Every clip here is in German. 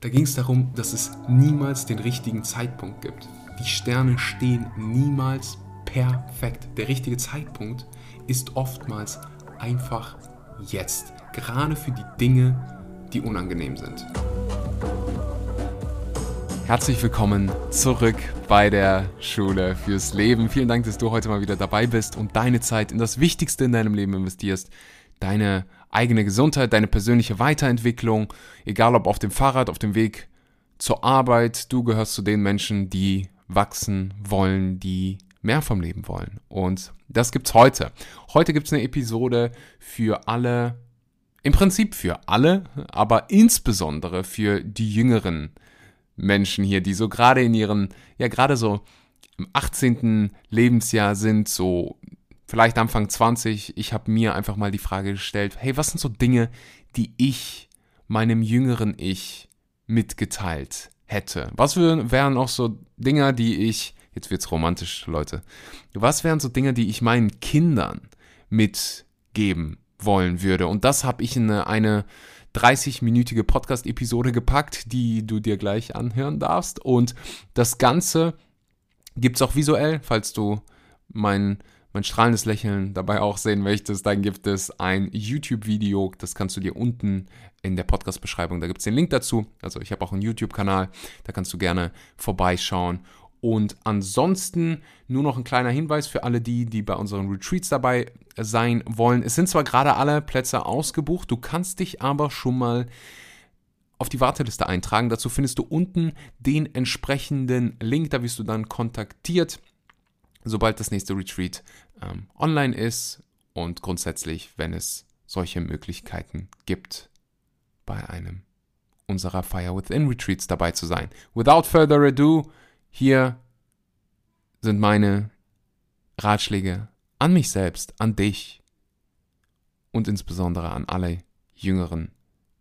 Da ging es darum, dass es niemals den richtigen Zeitpunkt gibt. Die Sterne stehen niemals perfekt. Der richtige Zeitpunkt ist oftmals einfach jetzt. Gerade für die Dinge, die unangenehm sind. Herzlich willkommen zurück bei der Schule fürs Leben. Vielen Dank, dass du heute mal wieder dabei bist und deine Zeit in das Wichtigste in deinem Leben investierst. Deine eigene Gesundheit, deine persönliche Weiterentwicklung, egal ob auf dem Fahrrad, auf dem Weg zur Arbeit, du gehörst zu den Menschen, die wachsen wollen, die mehr vom Leben wollen. Und das gibt's heute. Heute gibt's eine Episode für alle, im Prinzip für alle, aber insbesondere für die jüngeren Menschen hier, die so gerade in ihren, ja gerade so im 18. Lebensjahr sind, so vielleicht Anfang 20, ich habe mir einfach mal die Frage gestellt, hey, was sind so Dinge, die ich meinem jüngeren Ich mitgeteilt hätte? Was wären auch so Dinge, die ich, jetzt wird's romantisch, Leute, was wären so Dinge, die ich meinen Kindern mitgeben wollen würde? Und das habe ich in eine, eine 30-minütige Podcast-Episode gepackt, die du dir gleich anhören darfst. Und das Ganze gibt's auch visuell, falls du meinen mein strahlendes Lächeln dabei auch sehen möchtest, dann gibt es ein YouTube-Video, das kannst du dir unten in der Podcast-Beschreibung, da gibt es den Link dazu. Also ich habe auch einen YouTube-Kanal, da kannst du gerne vorbeischauen. Und ansonsten nur noch ein kleiner Hinweis für alle die, die bei unseren Retreats dabei sein wollen. Es sind zwar gerade alle Plätze ausgebucht, du kannst dich aber schon mal auf die Warteliste eintragen. Dazu findest du unten den entsprechenden Link, da wirst du dann kontaktiert sobald das nächste Retreat ähm, online ist und grundsätzlich, wenn es solche Möglichkeiten gibt, bei einem unserer Fire Within Retreats dabei zu sein. Without further ado, hier sind meine Ratschläge an mich selbst, an dich und insbesondere an alle jüngeren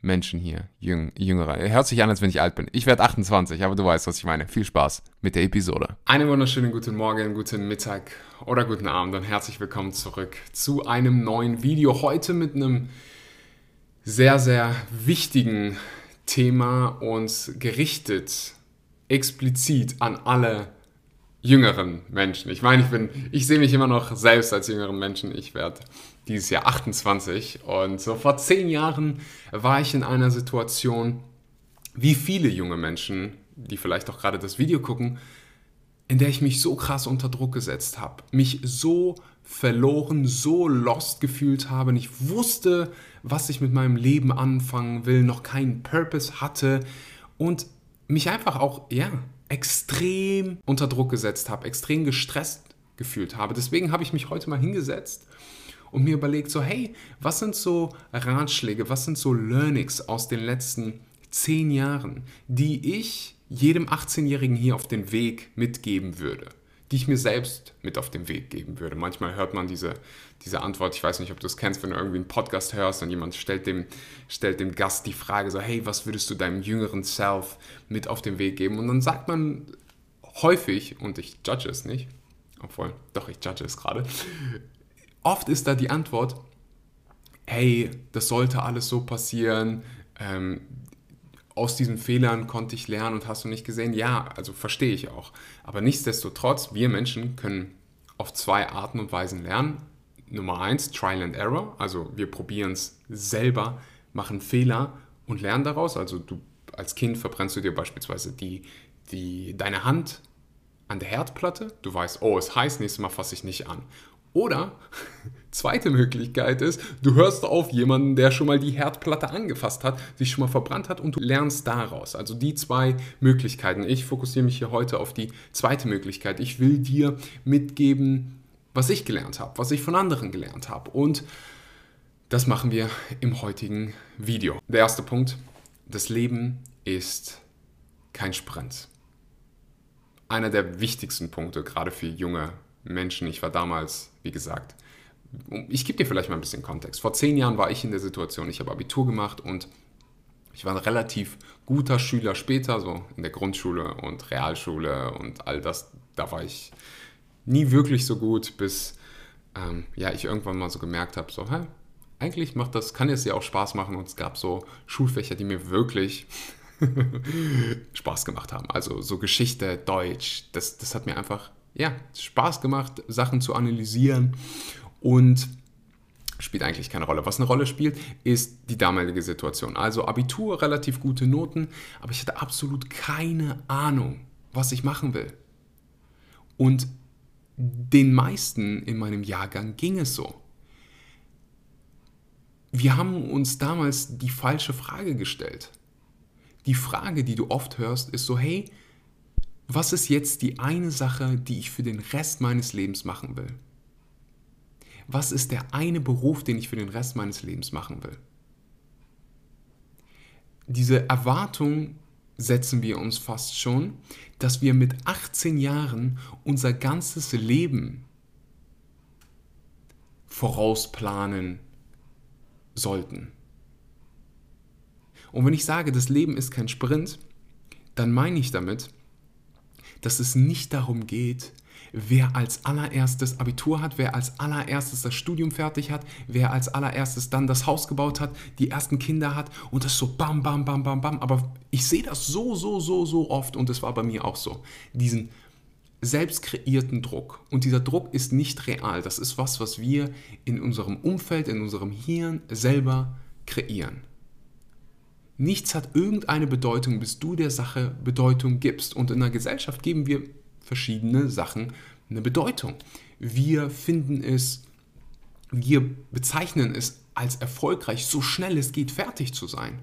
Menschen hier, jüng, jüngere. Hört sich an, als wenn ich alt bin. Ich werde 28, aber du weißt, was ich meine. Viel Spaß mit der Episode. Einen wunderschönen guten Morgen, guten Mittag oder guten Abend und herzlich willkommen zurück zu einem neuen Video. Heute mit einem sehr, sehr wichtigen Thema und gerichtet explizit an alle jüngeren Menschen. Ich meine, ich bin, ich sehe mich immer noch selbst als jüngeren Menschen. Ich werde dieses Jahr 28 und so vor zehn Jahren war ich in einer Situation, wie viele junge Menschen, die vielleicht auch gerade das Video gucken, in der ich mich so krass unter Druck gesetzt habe, mich so verloren, so lost gefühlt habe, nicht wusste, was ich mit meinem Leben anfangen will, noch keinen Purpose hatte und mich einfach auch, ja, extrem unter Druck gesetzt habe, extrem gestresst gefühlt habe. Deswegen habe ich mich heute mal hingesetzt und mir überlegt, so, hey, was sind so Ratschläge, was sind so Learnings aus den letzten zehn Jahren, die ich jedem 18-Jährigen hier auf den Weg mitgeben würde, die ich mir selbst mit auf den Weg geben würde. Manchmal hört man diese, diese Antwort, ich weiß nicht, ob du es kennst, wenn du irgendwie einen Podcast hörst und jemand stellt dem, stellt dem Gast die Frage so, hey, was würdest du deinem jüngeren Self mit auf den Weg geben? Und dann sagt man häufig, und ich judge es nicht, obwohl, doch, ich judge es gerade, oft ist da die Antwort, hey, das sollte alles so passieren, ähm, aus diesen Fehlern konnte ich lernen und hast du nicht gesehen? Ja, also verstehe ich auch. Aber nichtsdestotrotz, wir Menschen können auf zwei Arten und Weisen lernen. Nummer eins, Trial and Error. Also wir probieren es selber, machen Fehler und lernen daraus. Also du als Kind verbrennst du dir beispielsweise die, die, deine Hand an der Herdplatte. Du weißt, oh, es heißt, nächstes Mal fasse ich nicht an. Oder zweite Möglichkeit ist, du hörst auf jemanden, der schon mal die Herdplatte angefasst hat, sich schon mal verbrannt hat und du lernst daraus. Also die zwei Möglichkeiten. Ich fokussiere mich hier heute auf die zweite Möglichkeit. Ich will dir mitgeben, was ich gelernt habe, was ich von anderen gelernt habe. Und das machen wir im heutigen Video. Der erste Punkt, das Leben ist kein Sprint. Einer der wichtigsten Punkte, gerade für junge Menschen. Ich war damals, wie gesagt, ich gebe dir vielleicht mal ein bisschen Kontext. Vor zehn Jahren war ich in der Situation, ich habe Abitur gemacht und ich war ein relativ guter Schüler später, so in der Grundschule und Realschule und all das. Da war ich nie wirklich so gut, bis ähm, ja, ich irgendwann mal so gemerkt habe, so, hä, eigentlich macht das, kann es ja auch Spaß machen und es gab so Schulfächer, die mir wirklich Spaß gemacht haben. Also so Geschichte, Deutsch, das, das hat mir einfach ja, Spaß gemacht, Sachen zu analysieren und spielt eigentlich keine Rolle. Was eine Rolle spielt, ist die damalige Situation. Also Abitur, relativ gute Noten, aber ich hatte absolut keine Ahnung, was ich machen will. Und den meisten in meinem Jahrgang ging es so. Wir haben uns damals die falsche Frage gestellt. Die Frage, die du oft hörst, ist so, hey, was ist jetzt die eine Sache, die ich für den Rest meines Lebens machen will? Was ist der eine Beruf, den ich für den Rest meines Lebens machen will? Diese Erwartung setzen wir uns fast schon, dass wir mit 18 Jahren unser ganzes Leben vorausplanen sollten. Und wenn ich sage, das Leben ist kein Sprint, dann meine ich damit, dass es nicht darum geht, wer als allererstes Abitur hat, wer als allererstes das Studium fertig hat, wer als allererstes dann das Haus gebaut hat, die ersten Kinder hat und das so bam, bam, bam, bam, bam. Aber ich sehe das so, so, so, so oft und es war bei mir auch so. Diesen selbst kreierten Druck. Und dieser Druck ist nicht real. Das ist was, was wir in unserem Umfeld, in unserem Hirn selber kreieren. Nichts hat irgendeine Bedeutung, bis du der Sache Bedeutung gibst. Und in der Gesellschaft geben wir verschiedene Sachen eine Bedeutung. Wir finden es, wir bezeichnen es als erfolgreich, so schnell es geht, fertig zu sein.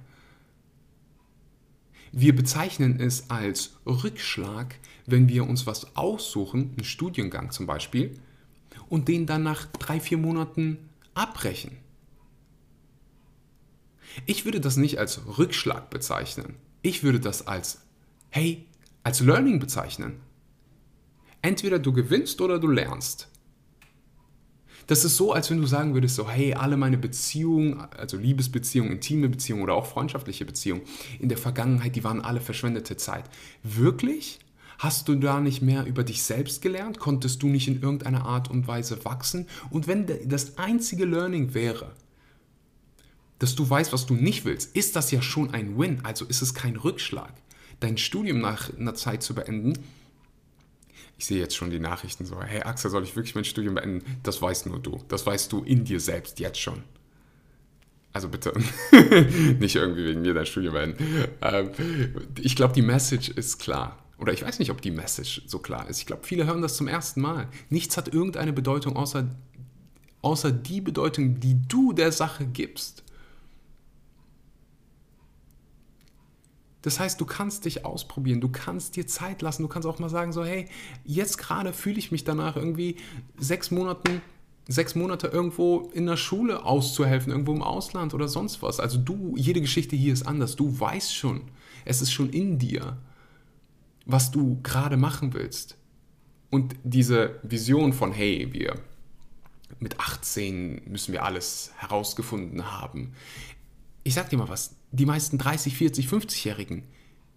Wir bezeichnen es als Rückschlag, wenn wir uns was aussuchen, einen Studiengang zum Beispiel, und den dann nach drei, vier Monaten abbrechen. Ich würde das nicht als Rückschlag bezeichnen. Ich würde das als, hey, als Learning bezeichnen. Entweder du gewinnst oder du lernst. Das ist so, als wenn du sagen würdest, so, hey, alle meine Beziehungen, also Liebesbeziehungen, intime Beziehungen oder auch freundschaftliche Beziehungen in der Vergangenheit, die waren alle verschwendete Zeit. Wirklich? Hast du da nicht mehr über dich selbst gelernt? Konntest du nicht in irgendeiner Art und Weise wachsen? Und wenn das einzige Learning wäre, dass du weißt, was du nicht willst, ist das ja schon ein Win. Also ist es kein Rückschlag. Dein Studium nach einer Zeit zu beenden, ich sehe jetzt schon die Nachrichten so, hey Axel, soll ich wirklich mein Studium beenden? Das weißt nur du. Das weißt du in dir selbst jetzt schon. Also bitte, nicht irgendwie wegen mir dein Studium beenden. Ähm, ich glaube, die Message ist klar. Oder ich weiß nicht, ob die Message so klar ist. Ich glaube, viele hören das zum ersten Mal. Nichts hat irgendeine Bedeutung außer, außer die Bedeutung, die du der Sache gibst. Das heißt, du kannst dich ausprobieren, du kannst dir Zeit lassen, du kannst auch mal sagen, so, hey, jetzt gerade fühle ich mich danach irgendwie sechs Monaten, sechs Monate irgendwo in der Schule auszuhelfen, irgendwo im Ausland oder sonst was. Also du, jede Geschichte hier ist anders. Du weißt schon, es ist schon in dir, was du gerade machen willst. Und diese Vision von, hey, wir mit 18 müssen wir alles herausgefunden haben. Ich sag dir mal was, die meisten 30, 40, 50-Jährigen,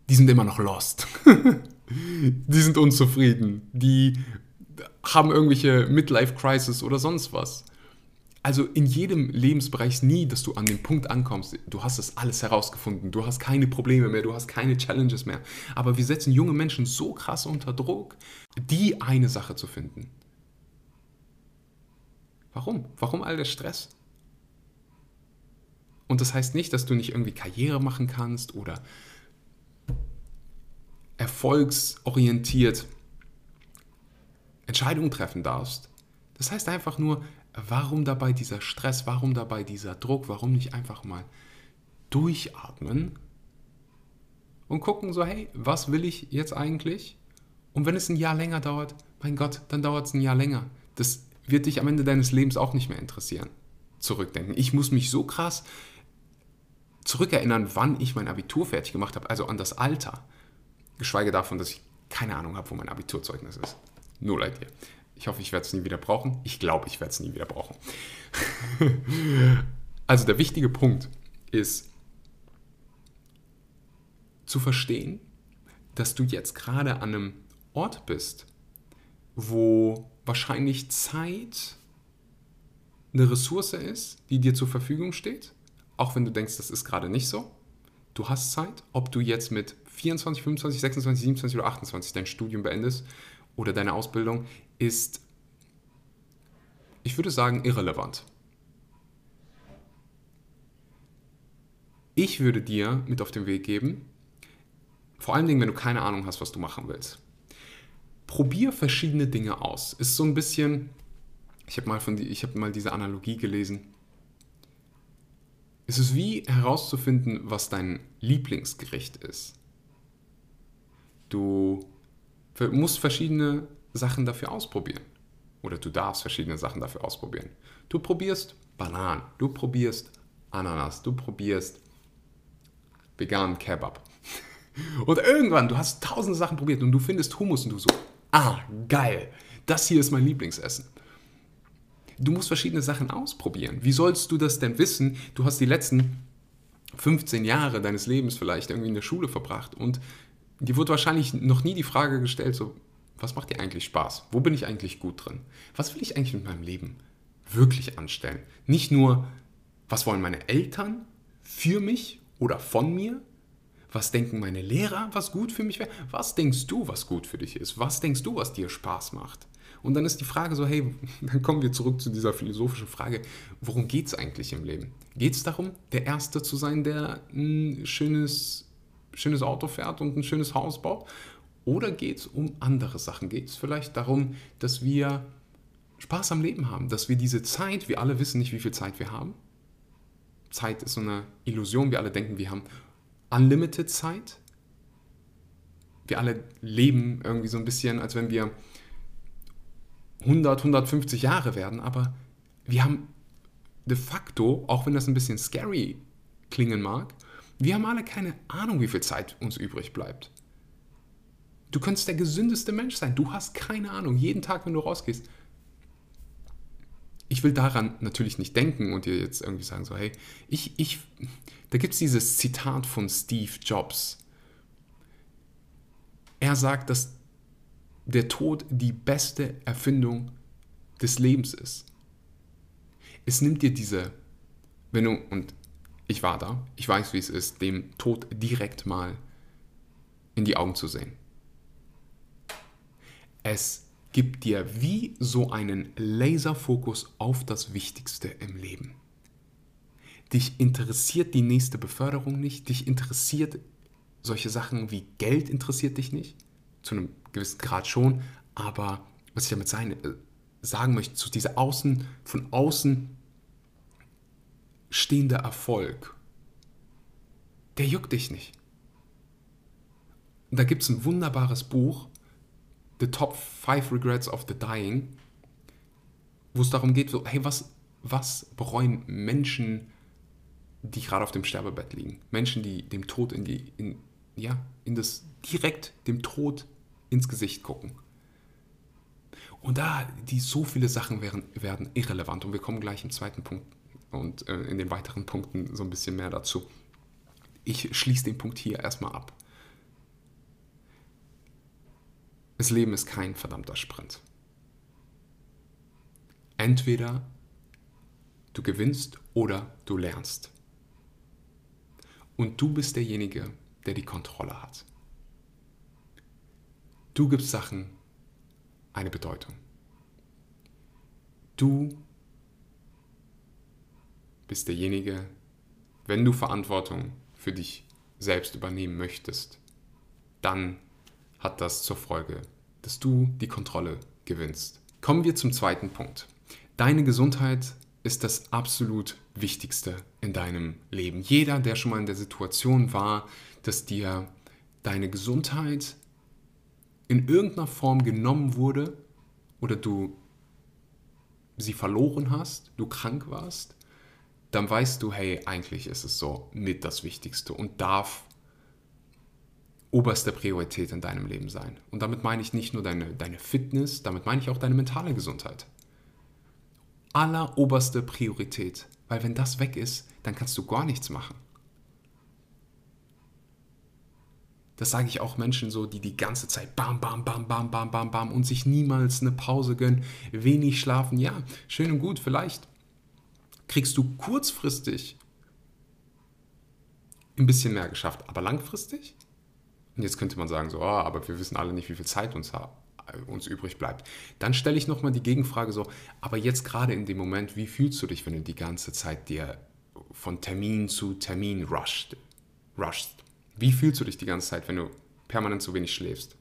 die sind immer noch lost. die sind unzufrieden. Die haben irgendwelche Midlife-Crisis oder sonst was. Also in jedem Lebensbereich nie, dass du an den Punkt ankommst, du hast das alles herausgefunden, du hast keine Probleme mehr, du hast keine Challenges mehr. Aber wir setzen junge Menschen so krass unter Druck, die eine Sache zu finden. Warum? Warum all der Stress? Und das heißt nicht, dass du nicht irgendwie Karriere machen kannst oder erfolgsorientiert Entscheidungen treffen darfst. Das heißt einfach nur, warum dabei dieser Stress, warum dabei dieser Druck, warum nicht einfach mal durchatmen und gucken so, hey, was will ich jetzt eigentlich? Und wenn es ein Jahr länger dauert, mein Gott, dann dauert es ein Jahr länger. Das wird dich am Ende deines Lebens auch nicht mehr interessieren. Zurückdenken. Ich muss mich so krass zurückerinnern, wann ich mein Abitur fertig gemacht habe, also an das Alter. Geschweige davon, dass ich keine Ahnung habe, wo mein Abiturzeugnis ist. Null Idee. Ich hoffe, ich werde es nie wieder brauchen. Ich glaube, ich werde es nie wieder brauchen. also der wichtige Punkt ist zu verstehen, dass du jetzt gerade an einem Ort bist, wo wahrscheinlich Zeit eine Ressource ist, die dir zur Verfügung steht auch wenn du denkst, das ist gerade nicht so. Du hast Zeit, ob du jetzt mit 24, 25, 26, 27 oder 28 dein Studium beendest oder deine Ausbildung, ist, ich würde sagen, irrelevant. Ich würde dir mit auf den Weg geben, vor allen Dingen, wenn du keine Ahnung hast, was du machen willst. Probier verschiedene Dinge aus. Ist so ein bisschen, ich habe mal, hab mal diese Analogie gelesen. Es ist wie herauszufinden, was dein Lieblingsgericht ist. Du musst verschiedene Sachen dafür ausprobieren. Oder du darfst verschiedene Sachen dafür ausprobieren. Du probierst Bananen, du probierst Ananas, du probierst veganen Kebab. Und irgendwann, du hast tausende Sachen probiert und du findest Hummus und du so, ah, geil, das hier ist mein Lieblingsessen. Du musst verschiedene Sachen ausprobieren. Wie sollst du das denn wissen? Du hast die letzten 15 Jahre deines Lebens vielleicht irgendwie in der Schule verbracht und dir wurde wahrscheinlich noch nie die Frage gestellt, so, was macht dir eigentlich Spaß? Wo bin ich eigentlich gut drin? Was will ich eigentlich mit meinem Leben wirklich anstellen? Nicht nur, was wollen meine Eltern für mich oder von mir? Was denken meine Lehrer, was gut für mich wäre? Was denkst du, was gut für dich ist? Was denkst du, was dir Spaß macht? Und dann ist die Frage so, hey, dann kommen wir zurück zu dieser philosophischen Frage, worum geht es eigentlich im Leben? Geht es darum, der Erste zu sein, der ein schönes, schönes Auto fährt und ein schönes Haus baut? Oder geht es um andere Sachen? Geht es vielleicht darum, dass wir Spaß am Leben haben, dass wir diese Zeit, wir alle wissen nicht, wie viel Zeit wir haben, Zeit ist so eine Illusion. Wir alle denken, wir haben unlimited Zeit. Wir alle leben irgendwie so ein bisschen, als wenn wir 100, 150 Jahre werden, aber wir haben de facto, auch wenn das ein bisschen scary klingen mag, wir haben alle keine Ahnung, wie viel Zeit uns übrig bleibt. Du könntest der gesündeste Mensch sein. Du hast keine Ahnung. Jeden Tag, wenn du rausgehst, ich will daran natürlich nicht denken und dir jetzt irgendwie sagen, so, hey, ich, ich, da gibt es dieses Zitat von Steve Jobs. Er sagt, dass der Tod die beste Erfindung des Lebens ist. Es nimmt dir diese, wenn du, und ich war da, ich weiß, wie es ist, dem Tod direkt mal in die Augen zu sehen. Es gibt dir wie so einen Laserfokus auf das Wichtigste im Leben. Dich interessiert die nächste Beförderung nicht, dich interessiert solche Sachen wie Geld interessiert dich nicht, zu einem gewissen Grad schon, aber was ich damit sein, äh, sagen möchte, so dieser außen, von außen stehende Erfolg, der juckt dich nicht. da gibt es ein wunderbares Buch, The Top 5 Regrets of the Dying, wo es darum geht, so, hey, was, was bereuen Menschen, die gerade auf dem Sterbebett liegen? Menschen, die dem Tod in die, in, ja, in das, direkt dem Tod ins Gesicht gucken. Und da, die so viele Sachen werden, werden irrelevant und wir kommen gleich im zweiten Punkt und äh, in den weiteren Punkten so ein bisschen mehr dazu. Ich schließe den Punkt hier erstmal ab. Das Leben ist kein verdammter Sprint. Entweder du gewinnst oder du lernst. Und du bist derjenige, der die Kontrolle hat. Du gibst Sachen eine Bedeutung. Du bist derjenige, wenn du Verantwortung für dich selbst übernehmen möchtest, dann hat das zur Folge, dass du die Kontrolle gewinnst. Kommen wir zum zweiten Punkt. Deine Gesundheit ist das absolut Wichtigste in deinem Leben. Jeder, der schon mal in der Situation war, dass dir deine Gesundheit in irgendeiner Form genommen wurde oder du sie verloren hast, du krank warst, dann weißt du, hey, eigentlich ist es so mit das Wichtigste und darf oberste Priorität in deinem Leben sein. Und damit meine ich nicht nur deine, deine Fitness, damit meine ich auch deine mentale Gesundheit. Alleroberste Priorität. Weil wenn das weg ist, dann kannst du gar nichts machen. Das sage ich auch Menschen so, die die ganze Zeit bam, bam, bam, bam, bam, bam, bam und sich niemals eine Pause gönnen, wenig schlafen. Ja, schön und gut, vielleicht kriegst du kurzfristig ein bisschen mehr geschafft, aber langfristig? Und jetzt könnte man sagen, so, oh, aber wir wissen alle nicht, wie viel Zeit uns, uns übrig bleibt. Dann stelle ich nochmal die Gegenfrage so, aber jetzt gerade in dem Moment, wie fühlst du dich, wenn du die ganze Zeit dir von Termin zu Termin rusht, rushst? Wie fühlst du dich die ganze Zeit, wenn du permanent zu wenig schläfst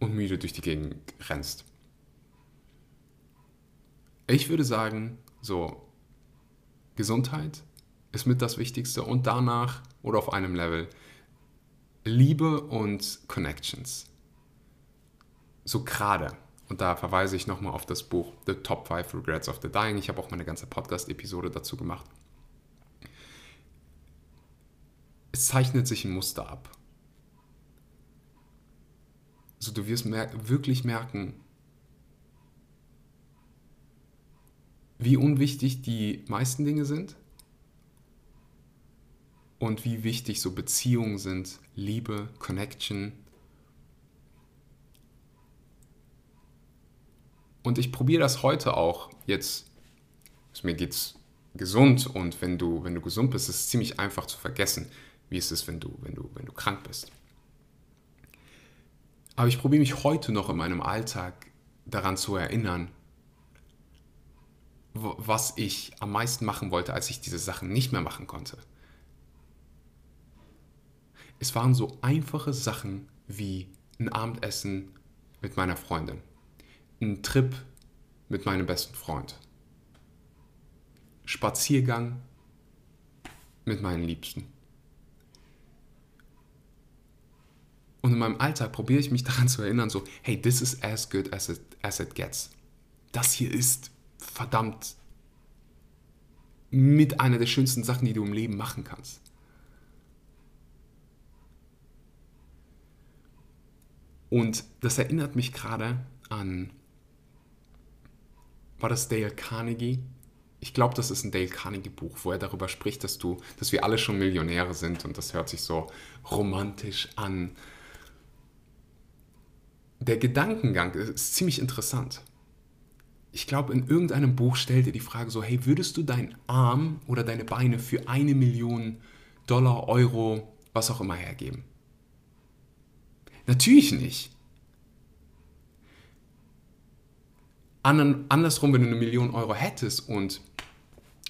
und müde durch die Gegend rennst? Ich würde sagen, so, Gesundheit ist mit das Wichtigste und danach oder auf einem Level Liebe und Connections. So gerade, und da verweise ich nochmal auf das Buch The Top 5 Regrets of the Dying. Ich habe auch meine ganze Podcast-Episode dazu gemacht. Es zeichnet sich ein Muster ab. Also du wirst mer wirklich merken, wie unwichtig die meisten Dinge sind und wie wichtig so Beziehungen sind, Liebe, Connection. Und ich probiere das heute auch. Jetzt, mir geht's gesund und wenn du, wenn du gesund bist, ist es ziemlich einfach zu vergessen, wie es ist, wenn du, wenn du, wenn du krank bist. Aber ich probiere mich heute noch in meinem Alltag daran zu erinnern, was ich am meisten machen wollte, als ich diese Sachen nicht mehr machen konnte. Es waren so einfache Sachen wie ein Abendessen mit meiner Freundin, ein Trip mit meinem besten Freund, Spaziergang mit meinen Liebsten. Und in meinem Alltag probiere ich mich daran zu erinnern, so, hey, this is as good as it, as it gets. Das hier ist verdammt mit einer der schönsten Sachen, die du im Leben machen kannst. Und das erinnert mich gerade an, war das Dale Carnegie? Ich glaube, das ist ein Dale Carnegie Buch, wo er darüber spricht, dass du, dass wir alle schon Millionäre sind und das hört sich so romantisch an. Der Gedankengang ist ziemlich interessant ich glaube, in irgendeinem Buch stellt er die Frage so, hey, würdest du deinen Arm oder deine Beine für eine Million Dollar, Euro, was auch immer hergeben? Natürlich nicht. Andersrum, wenn du eine Million Euro hättest und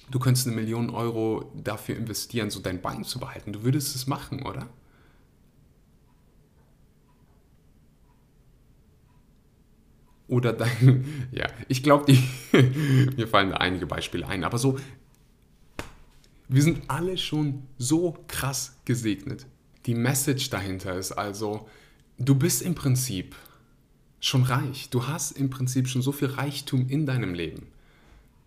du könntest eine Million Euro dafür investieren, so dein Bein zu behalten, du würdest es machen, oder? oder dein, ja, ich glaube, mir fallen da einige Beispiele ein, aber so, wir sind alle schon so krass gesegnet. Die Message dahinter ist also, du bist im Prinzip schon reich. Du hast im Prinzip schon so viel Reichtum in deinem Leben.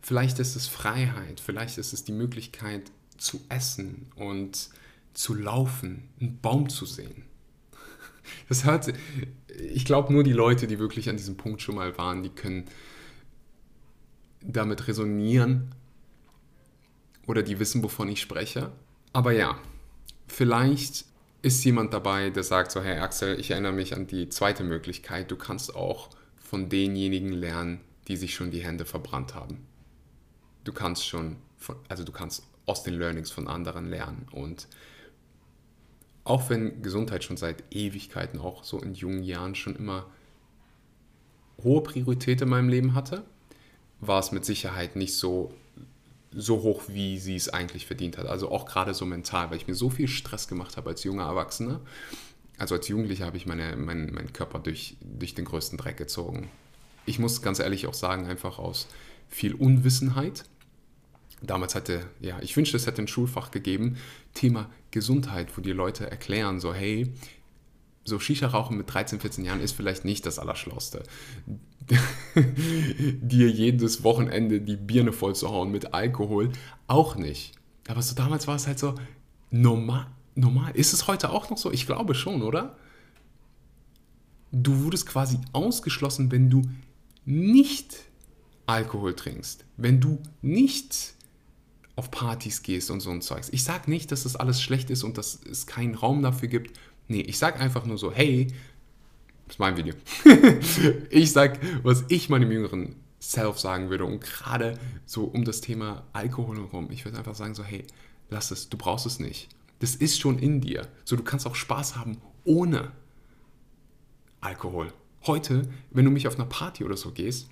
Vielleicht ist es Freiheit, vielleicht ist es die Möglichkeit zu essen und zu laufen, einen Baum zu sehen. Das hört ich glaube, nur die Leute, die wirklich an diesem Punkt schon mal waren, die können damit resonieren oder die wissen, wovon ich spreche. Aber ja, vielleicht ist jemand dabei, der sagt so, hey Axel, ich erinnere mich an die zweite Möglichkeit, du kannst auch von denjenigen lernen, die sich schon die Hände verbrannt haben. Du kannst schon, von, also du kannst aus den Learnings von anderen lernen und auch wenn Gesundheit schon seit Ewigkeiten, auch so in jungen Jahren schon immer hohe Priorität in meinem Leben hatte, war es mit Sicherheit nicht so, so hoch, wie sie es eigentlich verdient hat. Also auch gerade so mental, weil ich mir so viel Stress gemacht habe als junger Erwachsener. Also als Jugendlicher habe ich meine, mein, meinen Körper durch, durch den größten Dreck gezogen. Ich muss ganz ehrlich auch sagen, einfach aus viel Unwissenheit damals hatte, ja, ich wünschte, es hätte ein Schulfach gegeben, Thema Gesundheit, wo die Leute erklären, so, hey, so Shisha-Rauchen mit 13, 14 Jahren ist vielleicht nicht das Allerschlauste. Dir jedes Wochenende die Birne voll zu hauen mit Alkohol, auch nicht. Aber so damals war es halt so normal. normal. Ist es heute auch noch so? Ich glaube schon, oder? Du wurdest quasi ausgeschlossen, wenn du nicht Alkohol trinkst, wenn du nicht auf Partys gehst und so ein Zeugs. Ich sage nicht, dass das alles schlecht ist und dass es keinen Raum dafür gibt. Nee, ich sage einfach nur so, hey, ist mein Video. ich sage, was ich meinem jüngeren Self sagen würde und gerade so um das Thema Alkohol herum. Ich würde einfach sagen so, hey, lass es, du brauchst es nicht. Das ist schon in dir. So, du kannst auch Spaß haben ohne Alkohol. Heute, wenn du mich auf einer Party oder so gehst,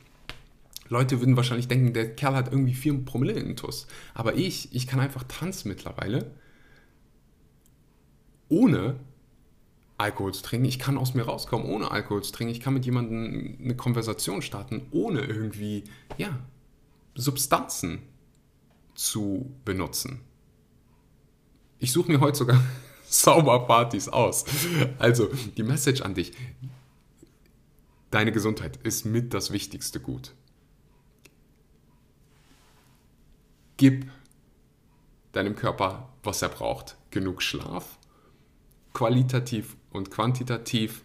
Leute würden wahrscheinlich denken, der Kerl hat irgendwie vier Promille in Tuss. Aber ich, ich kann einfach tanzen mittlerweile, ohne Alkohol zu trinken. Ich kann aus mir rauskommen, ohne Alkohol zu trinken. Ich kann mit jemandem eine Konversation starten, ohne irgendwie, ja, Substanzen zu benutzen. Ich suche mir heute sogar Sauberpartys aus. Also, die Message an dich. Deine Gesundheit ist mit das wichtigste Gut. Gib deinem Körper, was er braucht. Genug Schlaf, qualitativ und quantitativ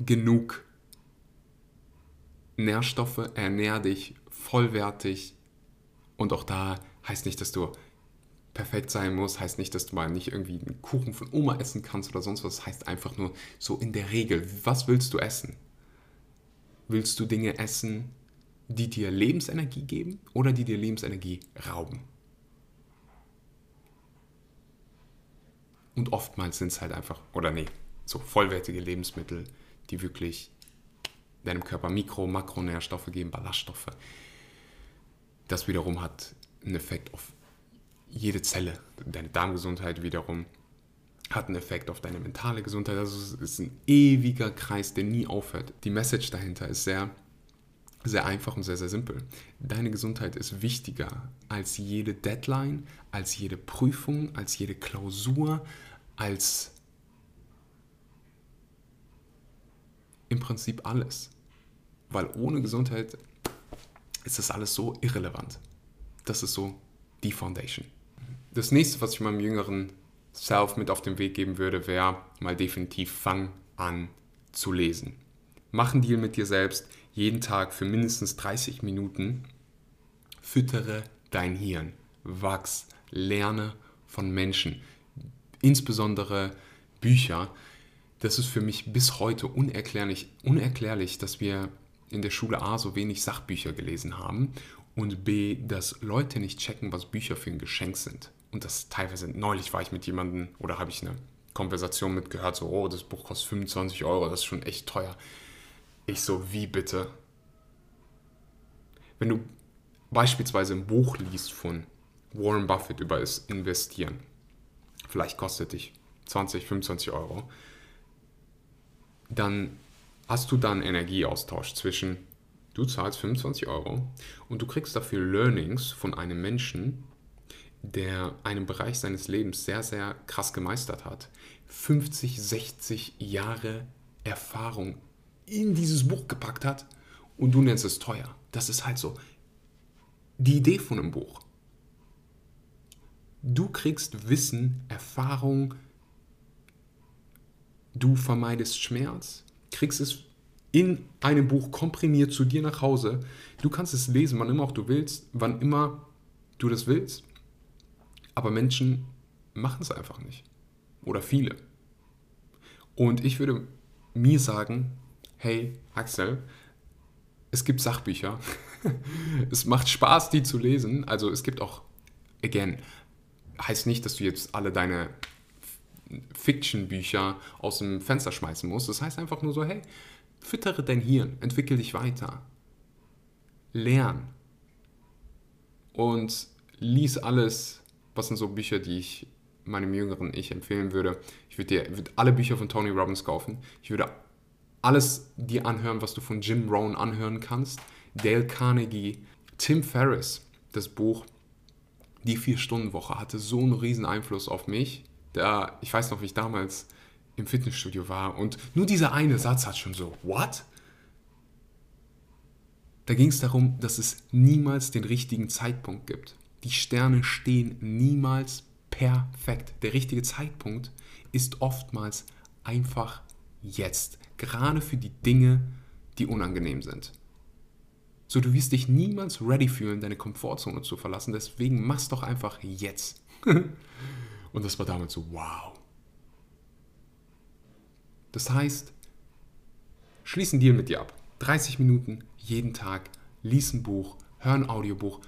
genug Nährstoffe, ernähr dich vollwertig und auch da heißt nicht, dass du perfekt sein musst, heißt nicht, dass du mal nicht irgendwie einen Kuchen von Oma essen kannst oder sonst was, heißt einfach nur so in der Regel, was willst du essen? Willst du Dinge essen, die dir Lebensenergie geben oder die dir Lebensenergie rauben? Und oftmals sind es halt einfach, oder nee, so vollwertige Lebensmittel, die wirklich deinem Körper Mikro-, Makronährstoffe geben, Ballaststoffe. Das wiederum hat einen Effekt auf jede Zelle. Deine Darmgesundheit wiederum hat einen Effekt auf deine mentale Gesundheit. Also es ist ein ewiger Kreis, der nie aufhört. Die Message dahinter ist sehr, sehr einfach und sehr, sehr simpel. Deine Gesundheit ist wichtiger als jede Deadline, als jede Prüfung, als jede Klausur, als im Prinzip alles. Weil ohne Gesundheit ist das alles so irrelevant. Das ist so die Foundation. Das nächste, was ich meinem jüngeren Self mit auf den Weg geben würde, wäre mal definitiv fang an zu lesen. Mach einen Deal mit dir selbst, jeden Tag für mindestens 30 Minuten. Füttere dein Hirn, wachs, lerne von Menschen, insbesondere Bücher. Das ist für mich bis heute unerklärlich, unerklärlich, dass wir in der Schule A so wenig Sachbücher gelesen haben und B, dass Leute nicht checken, was Bücher für ein Geschenk sind. Und das teilweise, neulich war ich mit jemandem oder habe ich eine Konversation mitgehört, so, oh, das Buch kostet 25 Euro, das ist schon echt teuer. Ich so, wie bitte? Wenn du beispielsweise ein Buch liest von Warren Buffett über das Investieren, vielleicht kostet dich 20, 25 Euro, dann hast du dann Energieaustausch zwischen, du zahlst 25 Euro und du kriegst dafür Learnings von einem Menschen, der einen Bereich seines Lebens sehr, sehr krass gemeistert hat. 50, 60 Jahre Erfahrung in dieses Buch gepackt hat und du nennst es teuer. Das ist halt so die Idee von einem Buch. Du kriegst Wissen, Erfahrung, du vermeidest Schmerz, kriegst es in einem Buch komprimiert zu dir nach Hause. Du kannst es lesen, wann immer auch du willst, wann immer du das willst. Aber Menschen machen es einfach nicht. Oder viele. Und ich würde mir sagen, hey Axel, es gibt Sachbücher. es macht Spaß, die zu lesen. Also es gibt auch, again, heißt nicht, dass du jetzt alle deine Fiction-Bücher aus dem Fenster schmeißen musst. Das heißt einfach nur so, hey, füttere dein Hirn, entwickel dich weiter. Lern. Und lies alles, was sind so Bücher, die ich meinem jüngeren Ich empfehlen würde. Ich würde dir würd alle Bücher von Tony Robbins kaufen. Ich würde alles dir anhören, was du von Jim Rohn anhören kannst. Dale Carnegie, Tim Ferriss, das Buch Die Vier-Stunden-Woche hatte so einen riesen Einfluss auf mich. Da, ich weiß noch, wie ich damals im Fitnessstudio war und nur dieser eine Satz hat schon so, what? Da ging es darum, dass es niemals den richtigen Zeitpunkt gibt. Die Sterne stehen niemals perfekt. Der richtige Zeitpunkt ist oftmals einfach jetzt. Gerade für die Dinge, die unangenehm sind. So, du wirst dich niemals ready fühlen, deine Komfortzone zu verlassen. Deswegen mach's doch einfach jetzt. Und das war damals so, wow. Das heißt, schließ einen Deal mit dir ab. 30 Minuten jeden Tag, lies ein Buch, hör ein Audiobuch,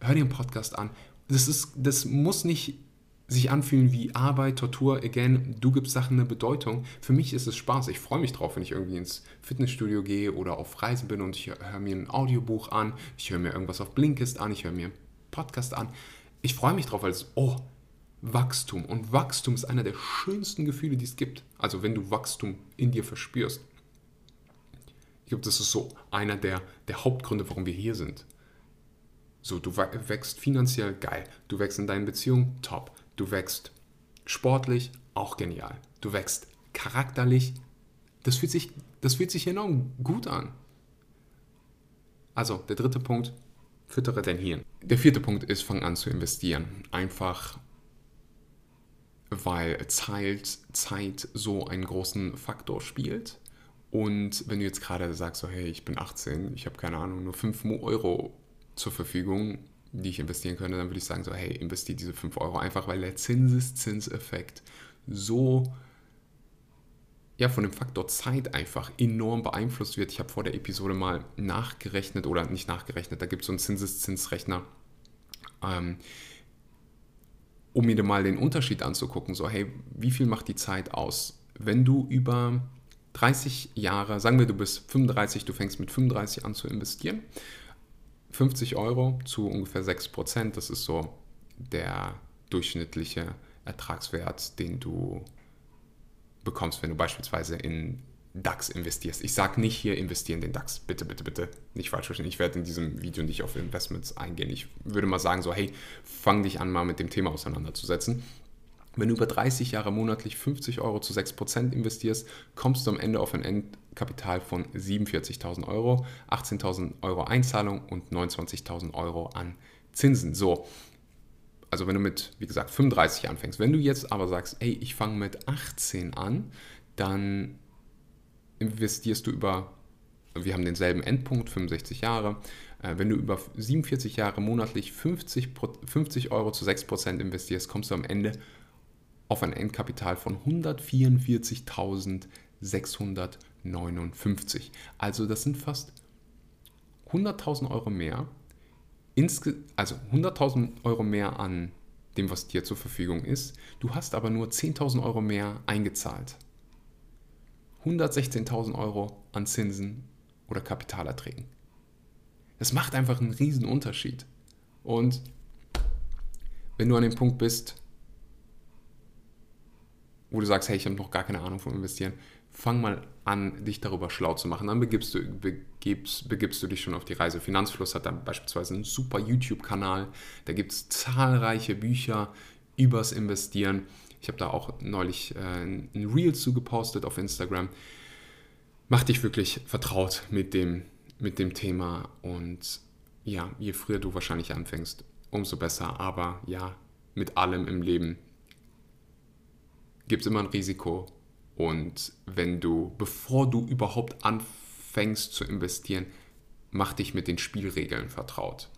hör dir einen Podcast an. Das, ist, das muss nicht sich anfühlen wie Arbeit, Tortur, again, du gibst Sachen eine Bedeutung. Für mich ist es Spaß. Ich freue mich drauf, wenn ich irgendwie ins Fitnessstudio gehe oder auf Reisen bin und ich höre mir ein Audiobuch an, ich höre mir irgendwas auf Blinkist an, ich höre mir einen Podcast an. Ich freue mich drauf, weil es, oh, Wachstum. Und Wachstum ist einer der schönsten Gefühle, die es gibt. Also wenn du Wachstum in dir verspürst. Ich glaube, das ist so einer der, der Hauptgründe, warum wir hier sind. So, du wächst finanziell geil. Du wächst in deinen Beziehungen top. Du wächst sportlich, auch genial. Du wächst charakterlich, das fühlt sich, das fühlt sich enorm gut an. Also, der dritte Punkt, füttere dein Hirn. Der vierte Punkt ist, fang an zu investieren. Einfach, weil Zeit, Zeit so einen großen Faktor spielt. Und wenn du jetzt gerade sagst, so, hey, ich bin 18, ich habe keine Ahnung, nur 5 Euro zur Verfügung, die ich investieren könnte, dann würde ich sagen, so, hey, investiere diese 5 Euro einfach, weil der Zinseszinseffekt so ja, von dem Faktor Zeit einfach enorm beeinflusst wird. Ich habe vor der Episode mal nachgerechnet oder nicht nachgerechnet, da gibt es so einen Zinseszinsrechner, ähm, um mir mal den Unterschied anzugucken. So, hey, wie viel macht die Zeit aus? Wenn du über 30 Jahre, sagen wir, du bist 35, du fängst mit 35 an zu investieren 50 Euro zu ungefähr 6 Prozent. Das ist so der durchschnittliche Ertragswert, den du bekommst, wenn du beispielsweise in DAX investierst. Ich sage nicht hier investieren in den DAX. Bitte, bitte, bitte nicht falsch verstehen. Ich werde in diesem Video nicht auf Investments eingehen. Ich würde mal sagen, so, hey, fang dich an, mal mit dem Thema auseinanderzusetzen. Wenn du über 30 Jahre monatlich 50 Euro zu 6% investierst, kommst du am Ende auf ein Endkapital von 47.000 Euro, 18.000 Euro Einzahlung und 29.000 Euro an Zinsen. So, also wenn du mit, wie gesagt, 35 anfängst. Wenn du jetzt aber sagst, ey, ich fange mit 18 an, dann investierst du über, wir haben denselben Endpunkt, 65 Jahre. Äh, wenn du über 47 Jahre monatlich 50, 50 Euro zu 6% investierst, kommst du am Ende auf ein Endkapital von 144.659. Also das sind fast 100.000 Euro mehr, also 100.000 Euro mehr an dem, was dir zur Verfügung ist. Du hast aber nur 10.000 Euro mehr eingezahlt. 116.000 Euro an Zinsen oder Kapitalerträgen. Das macht einfach einen riesen Unterschied. Und wenn du an dem Punkt bist, wo du sagst, hey, ich habe noch gar keine Ahnung vom Investieren, fang mal an, dich darüber schlau zu machen. Dann begibst du, begibst, begibst du dich schon auf die Reise. Finanzfluss hat dann beispielsweise einen super YouTube-Kanal. Da gibt es zahlreiche Bücher übers Investieren. Ich habe da auch neulich äh, ein Reel zugepostet auf Instagram. Mach dich wirklich vertraut mit dem, mit dem Thema und ja, je früher du wahrscheinlich anfängst, umso besser. Aber ja, mit allem im Leben gibt es immer ein Risiko. Und wenn du, bevor du überhaupt anfängst zu investieren, mach dich mit den Spielregeln vertraut.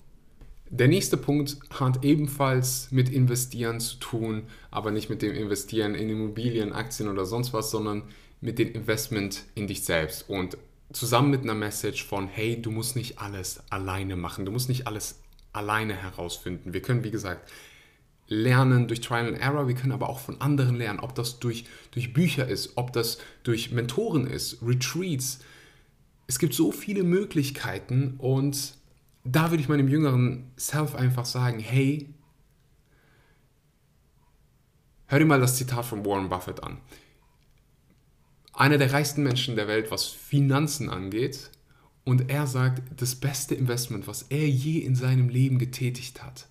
Der nächste Punkt hat ebenfalls mit Investieren zu tun, aber nicht mit dem Investieren in Immobilien, Aktien oder sonst was, sondern mit dem Investment in dich selbst und zusammen mit einer Message von, hey, du musst nicht alles alleine machen, du musst nicht alles alleine herausfinden. Wir können, wie gesagt, lernen durch Trial and Error, wir können aber auch von anderen lernen, ob das durch, durch Bücher ist, ob das durch Mentoren ist, Retreats. Es gibt so viele Möglichkeiten und da würde ich meinem jüngeren Self einfach sagen, hey, hör dir mal das Zitat von Warren Buffett an. Einer der reichsten Menschen der Welt, was Finanzen angeht. Und er sagt, das beste Investment, was er je in seinem Leben getätigt hat,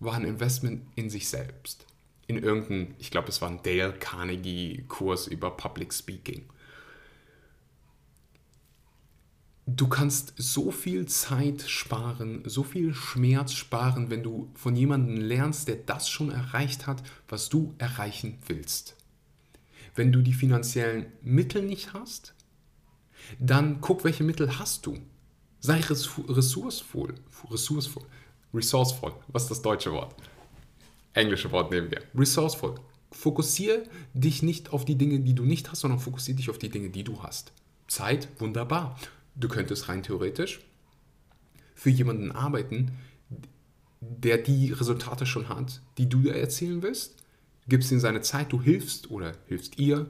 war ein Investment in sich selbst. In irgendeinem, ich glaube, es war ein Dale Carnegie-Kurs über Public Speaking. Du kannst so viel Zeit sparen, so viel Schmerz sparen, wenn du von jemandem lernst, der das schon erreicht hat, was du erreichen willst. Wenn du die finanziellen Mittel nicht hast, dann guck, welche Mittel hast du. Sei ressourcevoll. ressourcevoll. Resourceful. Was ist das deutsche Wort? Englische Wort nehmen wir. Resourceful. Fokussiere dich nicht auf die Dinge, die du nicht hast, sondern fokussiere dich auf die Dinge, die du hast. Zeit, wunderbar. Du könntest rein theoretisch für jemanden arbeiten, der die Resultate schon hat, die du dir erzielen willst. Gibst ihm seine Zeit, du hilfst oder hilfst ihr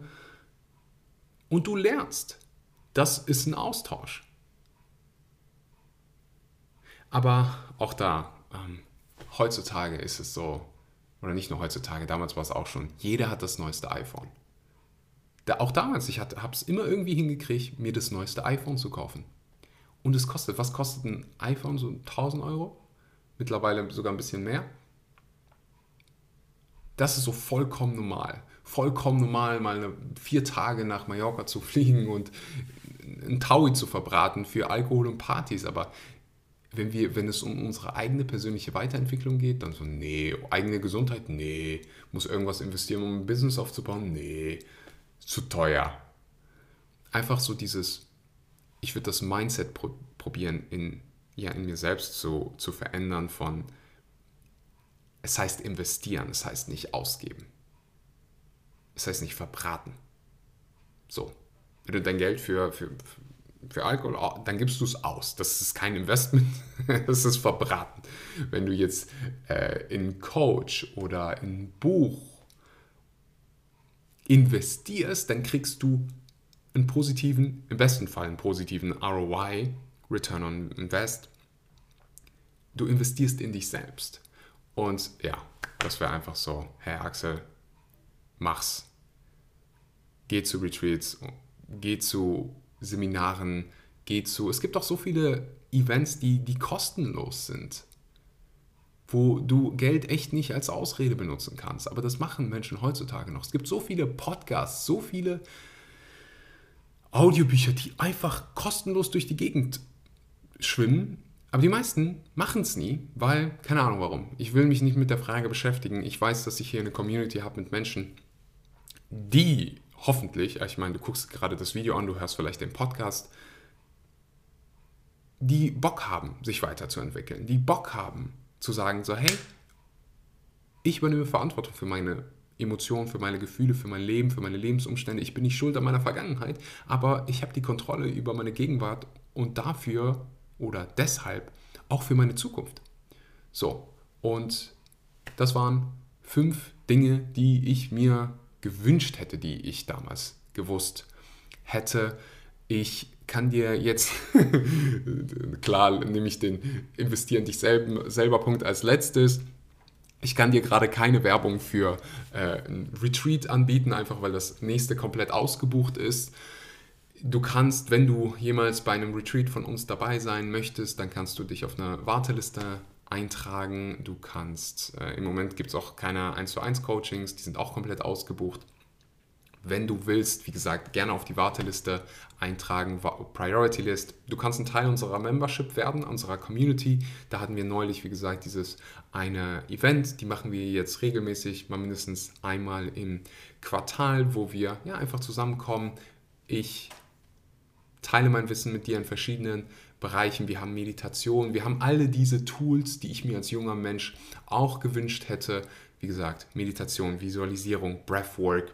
und du lernst. Das ist ein Austausch. Aber auch da, ähm, heutzutage ist es so, oder nicht nur heutzutage, damals war es auch schon, jeder hat das neueste iPhone. Da, auch damals, ich habe es immer irgendwie hingekriegt, mir das neueste iPhone zu kaufen. Und es kostet, was kostet ein iPhone? So 1000 Euro? Mittlerweile sogar ein bisschen mehr. Das ist so vollkommen normal. Vollkommen normal, mal eine, vier Tage nach Mallorca zu fliegen und ein Taui zu verbraten für Alkohol und Partys. Aber wenn, wir, wenn es um unsere eigene persönliche Weiterentwicklung geht, dann so, nee, eigene Gesundheit, nee, muss irgendwas investieren, um ein Business aufzubauen, nee, zu teuer. Einfach so dieses, ich würde das Mindset pro probieren, in, ja, in mir selbst zu, zu verändern von, es heißt investieren, es heißt nicht ausgeben. Es heißt nicht verbraten. So, wenn du dein Geld für, für, für Alkohol, oh, dann gibst du es aus. Das ist kein Investment, das ist verbraten. Wenn du jetzt äh, in Coach oder in Buch investierst, dann kriegst du einen positiven, im besten Fall einen positiven ROI, Return on Invest. Du investierst in dich selbst. Und ja, das wäre einfach so, Herr Axel, mach's. Geh zu Retreats, geh zu Seminaren, geht zu. Es gibt auch so viele Events, die, die kostenlos sind, wo du Geld echt nicht als Ausrede benutzen kannst. Aber das machen Menschen heutzutage noch. Es gibt so viele Podcasts, so viele Audiobücher, die einfach kostenlos durch die Gegend schwimmen. Aber die meisten machen es nie, weil, keine Ahnung warum. Ich will mich nicht mit der Frage beschäftigen. Ich weiß, dass ich hier eine Community habe mit Menschen, die hoffentlich, ich meine, du guckst gerade das Video an, du hörst vielleicht den Podcast, die Bock haben, sich weiterzuentwickeln, die Bock haben zu sagen, so hey, ich übernehme Verantwortung für meine Emotionen, für meine Gefühle, für mein Leben, für meine Lebensumstände. Ich bin nicht schuld an meiner Vergangenheit, aber ich habe die Kontrolle über meine Gegenwart und dafür oder deshalb auch für meine Zukunft. So, und das waren fünf Dinge, die ich mir gewünscht hätte, die ich damals gewusst hätte. Ich kann dir jetzt, klar nehme ich den Investieren dich selber, selber Punkt als letztes. Ich kann dir gerade keine Werbung für äh, ein Retreat anbieten, einfach weil das nächste komplett ausgebucht ist. Du kannst, wenn du jemals bei einem Retreat von uns dabei sein möchtest, dann kannst du dich auf eine Warteliste eintragen. Du kannst, äh, im Moment gibt es auch keine 1 zu 1 Coachings, die sind auch komplett ausgebucht. Wenn du willst, wie gesagt, gerne auf die Warteliste eintragen, Priority List. Du kannst ein Teil unserer Membership werden, unserer Community. Da hatten wir neulich, wie gesagt, dieses eine Event. Die machen wir jetzt regelmäßig, mal mindestens einmal im Quartal, wo wir ja einfach zusammenkommen. Ich teile mein Wissen mit dir in verschiedenen Bereichen. Wir haben Meditation, wir haben alle diese Tools, die ich mir als junger Mensch auch gewünscht hätte. Wie gesagt, Meditation, Visualisierung, Breathwork,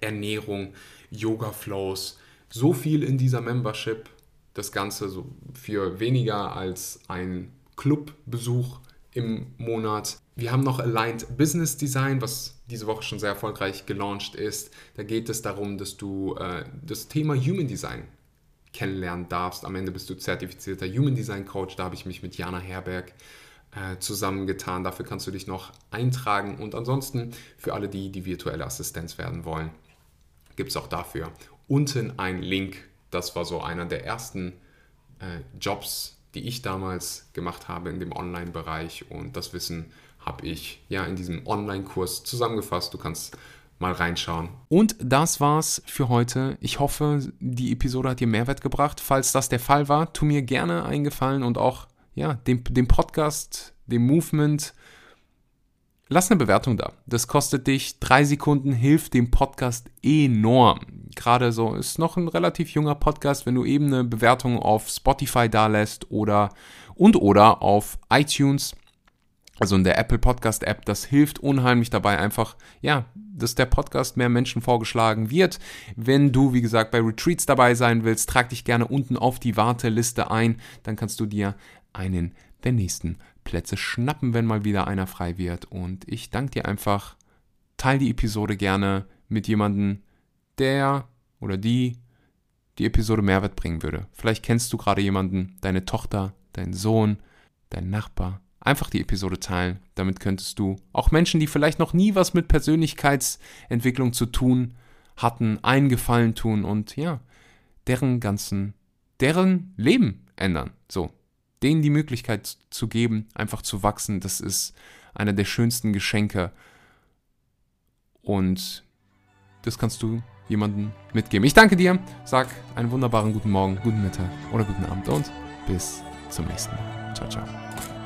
Ernährung, Yoga-Flows, so viel in dieser Membership. Das Ganze so für weniger als ein Clubbesuch im Monat. Wir haben noch Aligned Business Design, was diese Woche schon sehr erfolgreich gelauncht ist. Da geht es darum, dass du äh, das Thema Human Design kennenlernen darfst. Am Ende bist du zertifizierter Human Design Coach. Da habe ich mich mit Jana Herberg äh, zusammengetan. Dafür kannst du dich noch eintragen. Und ansonsten für alle die, die virtuelle Assistenz werden wollen, gibt es auch dafür unten einen Link. Das war so einer der ersten äh, Jobs, die ich damals gemacht habe in dem Online-Bereich. Und das Wissen habe ich ja in diesem Online-Kurs zusammengefasst. Du kannst mal reinschauen. Und das war's für heute. Ich hoffe, die Episode hat dir Mehrwert gebracht. Falls das der Fall war, tu mir gerne einen Gefallen und auch ja, dem, dem Podcast, dem Movement. Lass eine Bewertung da. Das kostet dich drei Sekunden, hilft dem Podcast enorm. Gerade so ist noch ein relativ junger Podcast, wenn du eben eine Bewertung auf Spotify da lässt oder und oder auf iTunes also in der Apple Podcast App, das hilft unheimlich dabei einfach, ja, dass der Podcast mehr Menschen vorgeschlagen wird. Wenn du, wie gesagt, bei Retreats dabei sein willst, trag dich gerne unten auf die Warteliste ein, dann kannst du dir einen der nächsten Plätze schnappen, wenn mal wieder einer frei wird. Und ich danke dir einfach. Teil die Episode gerne mit jemandem, der oder die die Episode Mehrwert bringen würde. Vielleicht kennst du gerade jemanden, deine Tochter, dein Sohn, dein Nachbar. Einfach die Episode teilen. Damit könntest du auch Menschen, die vielleicht noch nie was mit Persönlichkeitsentwicklung zu tun hatten, einen Gefallen tun und ja, deren ganzen, deren Leben ändern. So, denen die Möglichkeit zu geben, einfach zu wachsen, das ist einer der schönsten Geschenke. Und das kannst du jemandem mitgeben. Ich danke dir, sag einen wunderbaren guten Morgen, guten Mittag oder guten Abend und bis zum nächsten Mal. Ciao, ciao.